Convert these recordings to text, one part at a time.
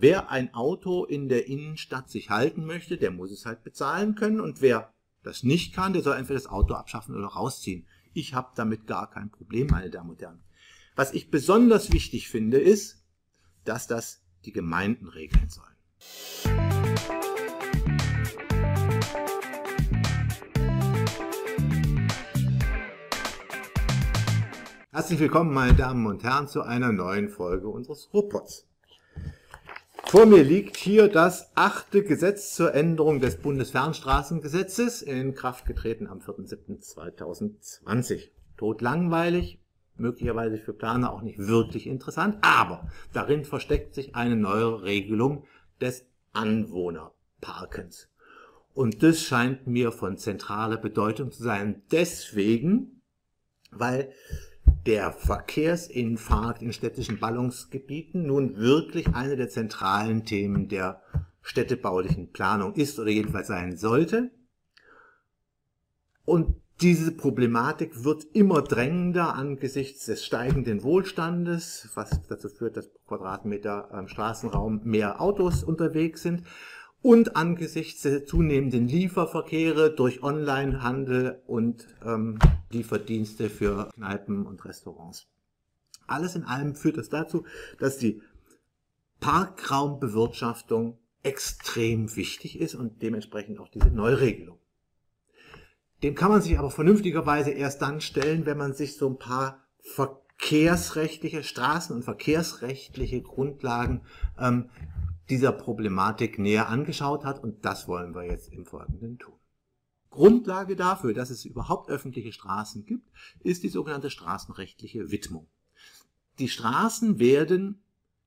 wer ein Auto in der Innenstadt sich halten möchte, der muss es halt bezahlen können und wer das nicht kann, der soll entweder das Auto abschaffen oder rausziehen. Ich habe damit gar kein Problem, meine Damen und Herren. Was ich besonders wichtig finde, ist, dass das die Gemeinden regeln sollen. Herzlich willkommen, meine Damen und Herren, zu einer neuen Folge unseres Robots. Vor mir liegt hier das achte Gesetz zur Änderung des Bundesfernstraßengesetzes, in Kraft getreten am 4.7.2020. Totlangweilig, möglicherweise für Planer auch nicht wirklich interessant, aber darin versteckt sich eine neue Regelung des Anwohnerparkens. Und das scheint mir von zentraler Bedeutung zu sein. Deswegen, weil der Verkehrsinfarkt in städtischen Ballungsgebieten nun wirklich eine der zentralen Themen der städtebaulichen Planung ist oder jedenfalls sein sollte. Und diese Problematik wird immer drängender angesichts des steigenden Wohlstandes, was dazu führt, dass pro Quadratmeter im Straßenraum mehr Autos unterwegs sind und angesichts der zunehmenden Lieferverkehre durch Onlinehandel und ähm, Lieferdienste für Kneipen und Restaurants. Alles in allem führt das dazu, dass die Parkraumbewirtschaftung extrem wichtig ist und dementsprechend auch diese Neuregelung. Dem kann man sich aber vernünftigerweise erst dann stellen, wenn man sich so ein paar verkehrsrechtliche, Straßen- und verkehrsrechtliche Grundlagen ähm, dieser Problematik näher angeschaut hat und das wollen wir jetzt im Folgenden tun. Grundlage dafür, dass es überhaupt öffentliche Straßen gibt, ist die sogenannte straßenrechtliche Widmung. Die Straßen werden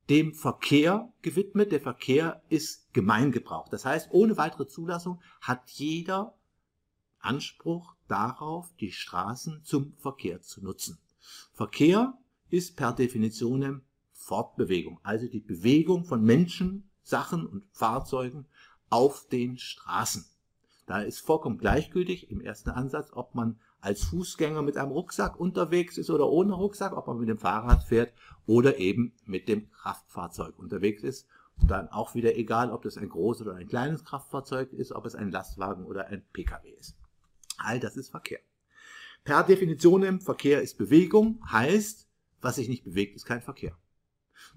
dem Verkehr gewidmet. Der Verkehr ist Gemeingebrauch. Das heißt, ohne weitere Zulassung hat jeder Anspruch darauf, die Straßen zum Verkehr zu nutzen. Verkehr ist per Definition Fortbewegung, also die Bewegung von Menschen, Sachen und Fahrzeugen auf den Straßen. Da ist vollkommen gleichgültig im ersten Ansatz, ob man als Fußgänger mit einem Rucksack unterwegs ist oder ohne Rucksack, ob man mit dem Fahrrad fährt oder eben mit dem Kraftfahrzeug unterwegs ist. Und dann auch wieder egal, ob das ein großes oder ein kleines Kraftfahrzeug ist, ob es ein Lastwagen oder ein Pkw ist. All das ist Verkehr. Per Definition Verkehr ist Bewegung, heißt, was sich nicht bewegt, ist kein Verkehr.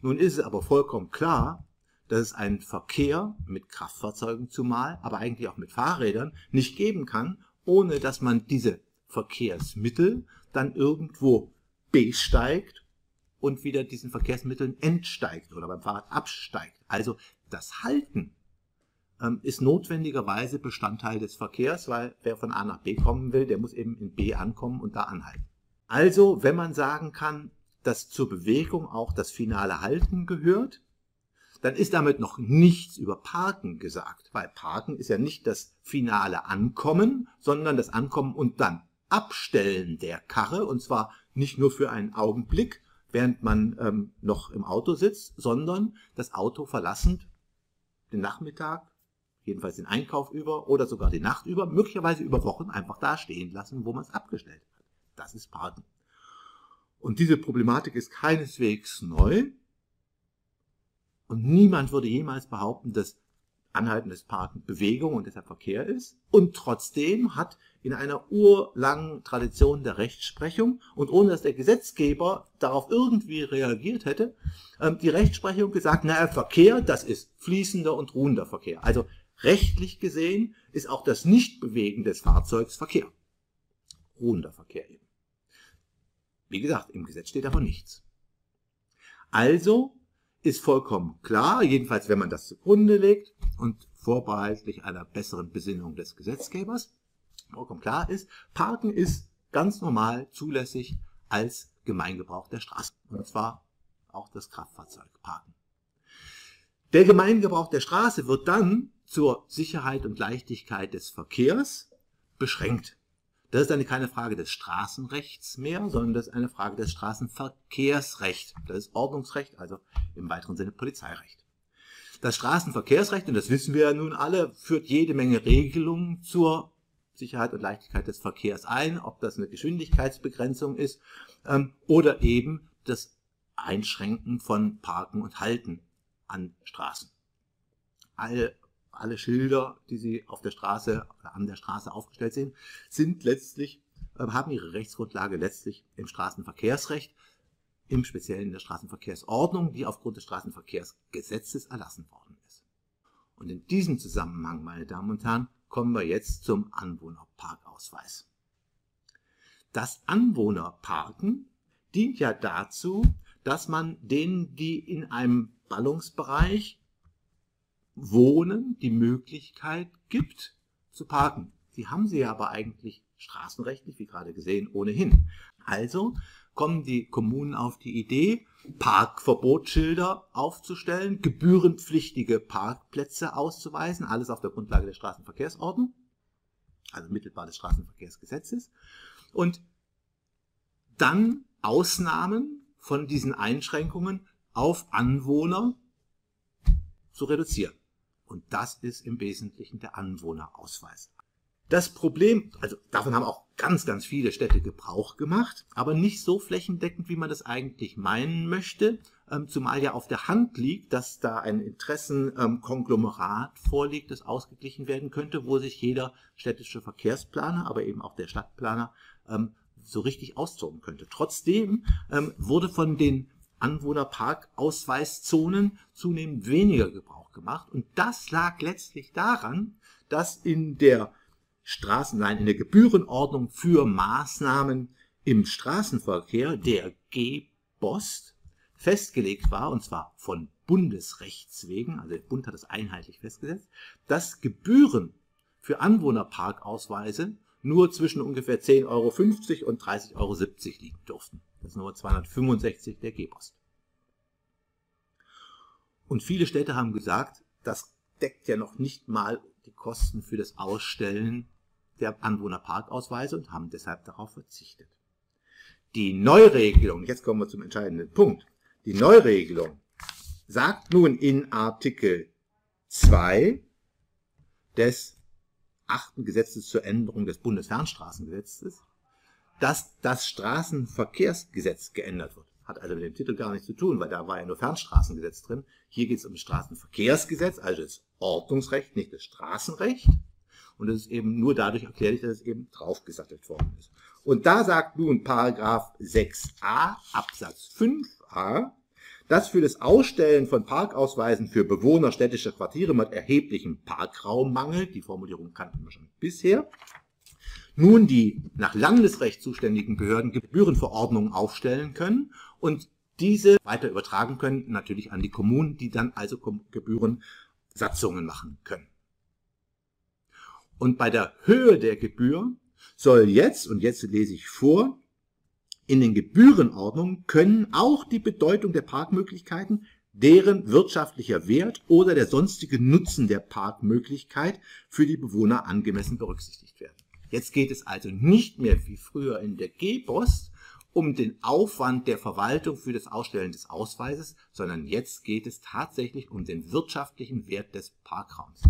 Nun ist es aber vollkommen klar, dass es einen Verkehr mit Kraftfahrzeugen zumal, aber eigentlich auch mit Fahrrädern nicht geben kann, ohne dass man diese Verkehrsmittel dann irgendwo besteigt und wieder diesen Verkehrsmitteln entsteigt oder beim Fahrrad absteigt. Also das Halten ähm, ist notwendigerweise Bestandteil des Verkehrs, weil wer von A nach B kommen will, der muss eben in B ankommen und da anhalten. Also, wenn man sagen kann, dass zur Bewegung auch das finale Halten gehört, dann ist damit noch nichts über Parken gesagt, weil Parken ist ja nicht das finale Ankommen, sondern das Ankommen und dann Abstellen der Karre, und zwar nicht nur für einen Augenblick, während man ähm, noch im Auto sitzt, sondern das Auto verlassend den Nachmittag, jedenfalls den Einkauf über oder sogar die Nacht über, möglicherweise über Wochen einfach da stehen lassen, wo man es abgestellt hat. Das ist Parken. Und diese Problematik ist keineswegs neu. Und niemand würde jemals behaupten, dass anhaltendes Parken Bewegung und deshalb Verkehr ist. Und trotzdem hat in einer urlangen Tradition der Rechtsprechung und ohne dass der Gesetzgeber darauf irgendwie reagiert hätte, ähm, die Rechtsprechung gesagt, naja, Verkehr, das ist fließender und ruhender Verkehr. Also rechtlich gesehen ist auch das Nichtbewegen des Fahrzeugs Verkehr. Ruhender Verkehr eben. Wie gesagt, im Gesetz steht aber nichts. Also ist vollkommen klar, jedenfalls wenn man das zugrunde legt und vorbehaltlich einer besseren Besinnung des Gesetzgebers, vollkommen klar ist, Parken ist ganz normal zulässig als Gemeingebrauch der Straße. Und zwar auch das Kraftfahrzeug parken. Der Gemeingebrauch der Straße wird dann zur Sicherheit und Leichtigkeit des Verkehrs beschränkt. Das ist dann keine Frage des Straßenrechts mehr, sondern das ist eine Frage des Straßenverkehrsrechts. Das ist Ordnungsrecht, also im weiteren Sinne Polizeirecht. Das Straßenverkehrsrecht, und das wissen wir ja nun alle, führt jede Menge Regelungen zur Sicherheit und Leichtigkeit des Verkehrs ein, ob das eine Geschwindigkeitsbegrenzung ist ähm, oder eben das Einschränken von Parken und Halten an Straßen. Alle, alle Schilder, die Sie auf der Straße oder an der Straße aufgestellt sehen, sind letztlich, äh, haben ihre Rechtsgrundlage letztlich im Straßenverkehrsrecht, im Speziellen in der Straßenverkehrsordnung, die aufgrund des Straßenverkehrsgesetzes erlassen worden ist. Und in diesem Zusammenhang, meine Damen und Herren, kommen wir jetzt zum Anwohnerparkausweis. Das Anwohnerparken dient ja dazu, dass man denen, die in einem Ballungsbereich wohnen, die Möglichkeit gibt zu parken. Die haben sie ja aber eigentlich straßenrechtlich, wie gerade gesehen, ohnehin. Also kommen die Kommunen auf die Idee, Parkverbotsschilder aufzustellen, gebührenpflichtige Parkplätze auszuweisen, alles auf der Grundlage der Straßenverkehrsordnung, also mittelbar des Straßenverkehrsgesetzes, und dann Ausnahmen von diesen Einschränkungen auf Anwohner zu reduzieren. Und das ist im Wesentlichen der Anwohnerausweis. Das Problem, also davon haben auch ganz, ganz viele Städte Gebrauch gemacht, aber nicht so flächendeckend, wie man das eigentlich meinen möchte, ähm, zumal ja auf der Hand liegt, dass da ein Interessenkonglomerat vorliegt, das ausgeglichen werden könnte, wo sich jeder städtische Verkehrsplaner, aber eben auch der Stadtplaner ähm, so richtig austoben könnte. Trotzdem ähm, wurde von den Anwohnerparkausweiszonen zunehmend weniger Gebrauch gemacht und das lag letztlich daran, dass in der Straßenlein in der Gebührenordnung für Maßnahmen im Straßenverkehr, der G-Bost, festgelegt war, und zwar von Bundesrechts wegen, also der Bund hat das einheitlich festgesetzt, dass Gebühren für Anwohnerparkausweise nur zwischen ungefähr 10,50 Euro und 30,70 Euro liegen durften. Das ist Nummer 265 der G-Post. Und viele Städte haben gesagt, das deckt ja noch nicht mal die Kosten für das Ausstellen der Anwohnerparkausweise und haben deshalb darauf verzichtet. Die Neuregelung, jetzt kommen wir zum entscheidenden Punkt, die Neuregelung sagt nun in Artikel 2 des achten Gesetzes zur Änderung des Bundesfernstraßengesetzes, dass das Straßenverkehrsgesetz geändert wird. Hat also mit dem Titel gar nichts zu tun, weil da war ja nur Fernstraßengesetz drin. Hier geht es um das Straßenverkehrsgesetz, also das Ordnungsrecht, nicht das Straßenrecht. Und es ist eben nur dadurch erklärlich, dass es eben draufgesattelt worden ist. Und da sagt nun Paragraph 6a Absatz 5a, dass für das Ausstellen von Parkausweisen für Bewohner städtischer Quartiere mit erheblichem Parkraummangel, die Formulierung kannten wir schon bisher, nun die nach Landesrecht zuständigen Behörden Gebührenverordnungen aufstellen können und diese weiter übertragen können, natürlich an die Kommunen, die dann also Gebührensatzungen machen können. Und bei der Höhe der Gebühr soll jetzt, und jetzt lese ich vor, in den Gebührenordnungen können auch die Bedeutung der Parkmöglichkeiten, deren wirtschaftlicher Wert oder der sonstige Nutzen der Parkmöglichkeit für die Bewohner angemessen berücksichtigt werden. Jetzt geht es also nicht mehr wie früher in der G-Post um den Aufwand der Verwaltung für das Ausstellen des Ausweises, sondern jetzt geht es tatsächlich um den wirtschaftlichen Wert des Parkraums.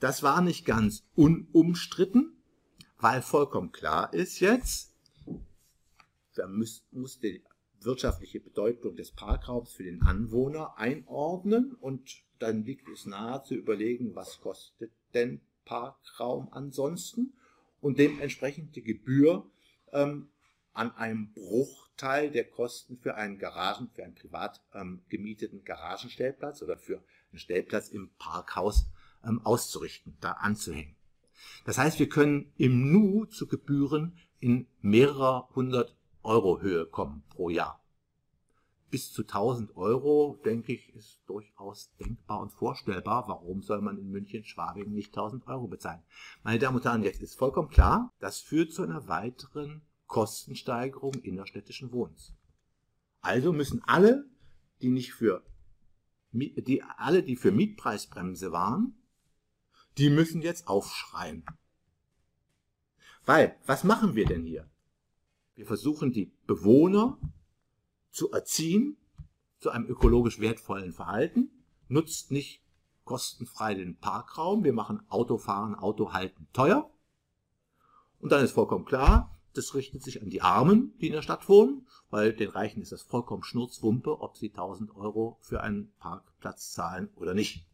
Das war nicht ganz unumstritten, weil vollkommen klar ist jetzt, da muss, muss die wirtschaftliche Bedeutung des Parkraums für den Anwohner einordnen und dann liegt es nahe zu überlegen, was kostet denn Parkraum ansonsten und dementsprechend die Gebühr ähm, an einem Bruchteil der Kosten für einen Garagen, für einen privat ähm, gemieteten Garagenstellplatz oder für einen Stellplatz im Parkhaus ähm, auszurichten, da anzuhängen. Das heißt, wir können im Nu zu Gebühren in mehrerer hundert Euro Höhe kommen pro Jahr. Bis zu 1000 Euro, denke ich, ist durchaus denkbar und vorstellbar. Warum soll man in München, Schwabing nicht 1000 Euro bezahlen? Meine Damen und Herren, jetzt ist vollkommen klar, das führt zu einer weiteren Kostensteigerung innerstädtischen Wohnens. Also müssen alle, die nicht für, die, alle, die für Mietpreisbremse waren, die müssen jetzt aufschreien. Weil, was machen wir denn hier? Wir versuchen die Bewohner zu erziehen zu einem ökologisch wertvollen Verhalten, nutzt nicht kostenfrei den Parkraum, wir machen Autofahren, Autohalten teuer. Und dann ist vollkommen klar, das richtet sich an die Armen, die in der Stadt wohnen, weil den Reichen ist das vollkommen Schnurzwumpe, ob sie 1000 Euro für einen Parkplatz zahlen oder nicht.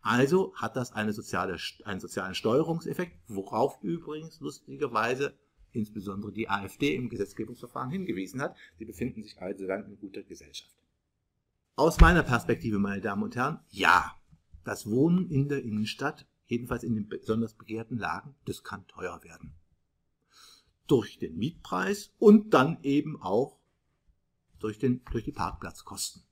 Also hat das eine soziale, einen sozialen Steuerungseffekt, worauf übrigens lustigerweise insbesondere die AfD im Gesetzgebungsverfahren hingewiesen hat. Sie befinden sich also dann in guter Gesellschaft. Aus meiner Perspektive, meine Damen und Herren, ja, das Wohnen in der Innenstadt, jedenfalls in den besonders begehrten Lagen, das kann teuer werden durch den Mietpreis und dann eben auch durch, den, durch die Parkplatzkosten.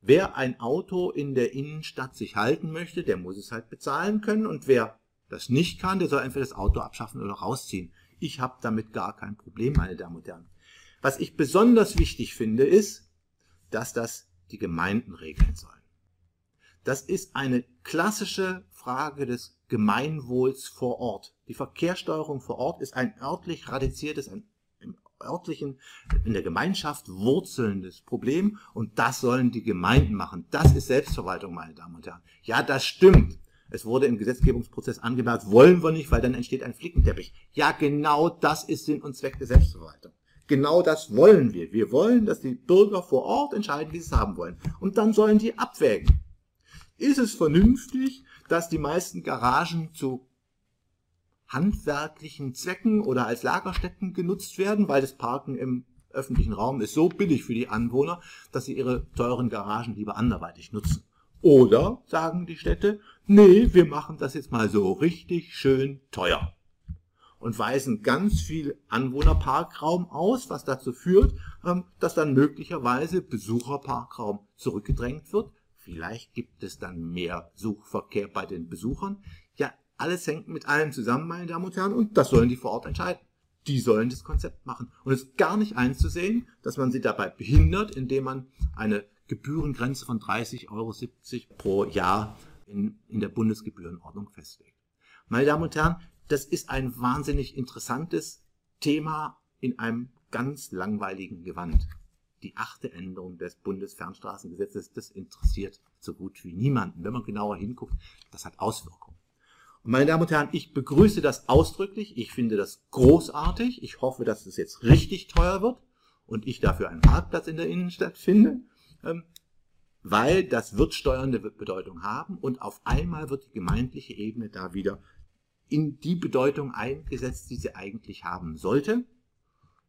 Wer ein Auto in der Innenstadt sich halten möchte, der muss es halt bezahlen können und wer das nicht kann, der soll entweder das Auto abschaffen oder rausziehen. Ich habe damit gar kein Problem, meine Damen und Herren. Was ich besonders wichtig finde, ist, dass das die Gemeinden regeln sollen. Das ist eine klassische Frage des Gemeinwohls vor Ort. Die Verkehrssteuerung vor Ort ist ein örtlich radiziertes, ein im örtlichen, in der Gemeinschaft wurzelndes Problem und das sollen die Gemeinden machen. Das ist Selbstverwaltung, meine Damen und Herren. Ja, das stimmt. Es wurde im Gesetzgebungsprozess angemerkt, wollen wir nicht, weil dann entsteht ein Flickenteppich. Ja, genau das ist Sinn und Zweck der Selbstverwaltung. Genau das wollen wir. Wir wollen, dass die Bürger vor Ort entscheiden, wie sie es haben wollen. Und dann sollen die abwägen. Ist es vernünftig, dass die meisten Garagen zu handwerklichen Zwecken oder als Lagerstätten genutzt werden, weil das Parken im öffentlichen Raum ist so billig für die Anwohner, dass sie ihre teuren Garagen lieber anderweitig nutzen. Oder sagen die Städte, nee, wir machen das jetzt mal so richtig schön teuer und weisen ganz viel Anwohnerparkraum aus, was dazu führt, ähm, dass dann möglicherweise Besucherparkraum zurückgedrängt wird. Vielleicht gibt es dann mehr Suchverkehr bei den Besuchern. Ja, alles hängt mit allem zusammen, meine Damen und Herren, und das sollen die vor Ort entscheiden. Die sollen das Konzept machen. Und es ist gar nicht einzusehen, dass man sie dabei behindert, indem man eine Gebührengrenze von 30,70 Euro pro Jahr in, in der Bundesgebührenordnung festlegt. Meine Damen und Herren, das ist ein wahnsinnig interessantes Thema in einem ganz langweiligen Gewand. Die achte Änderung des Bundesfernstraßengesetzes, das interessiert so gut wie niemanden. Wenn man genauer hinguckt, das hat Auswirkungen. Meine Damen und Herren, ich begrüße das ausdrücklich. Ich finde das großartig. Ich hoffe, dass es jetzt richtig teuer wird und ich dafür einen Parkplatz in der Innenstadt finde, ähm, weil das wird steuernde Bedeutung haben und auf einmal wird die gemeindliche Ebene da wieder in die Bedeutung eingesetzt, die sie eigentlich haben sollte.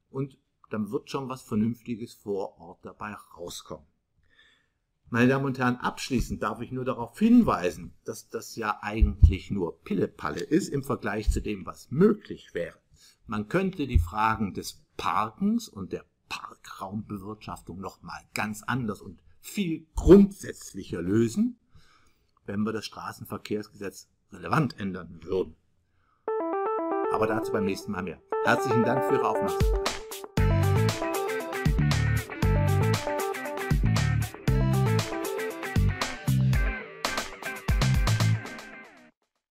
Und dann wird schon was Vernünftiges vor Ort dabei rauskommen. Meine Damen und Herren, abschließend darf ich nur darauf hinweisen, dass das ja eigentlich nur Pillepalle ist im Vergleich zu dem, was möglich wäre. Man könnte die Fragen des Parkens und der Parkraumbewirtschaftung nochmal ganz anders und viel grundsätzlicher lösen, wenn wir das Straßenverkehrsgesetz relevant ändern würden. Aber dazu beim nächsten Mal mehr. Herzlichen Dank für Ihre Aufmerksamkeit.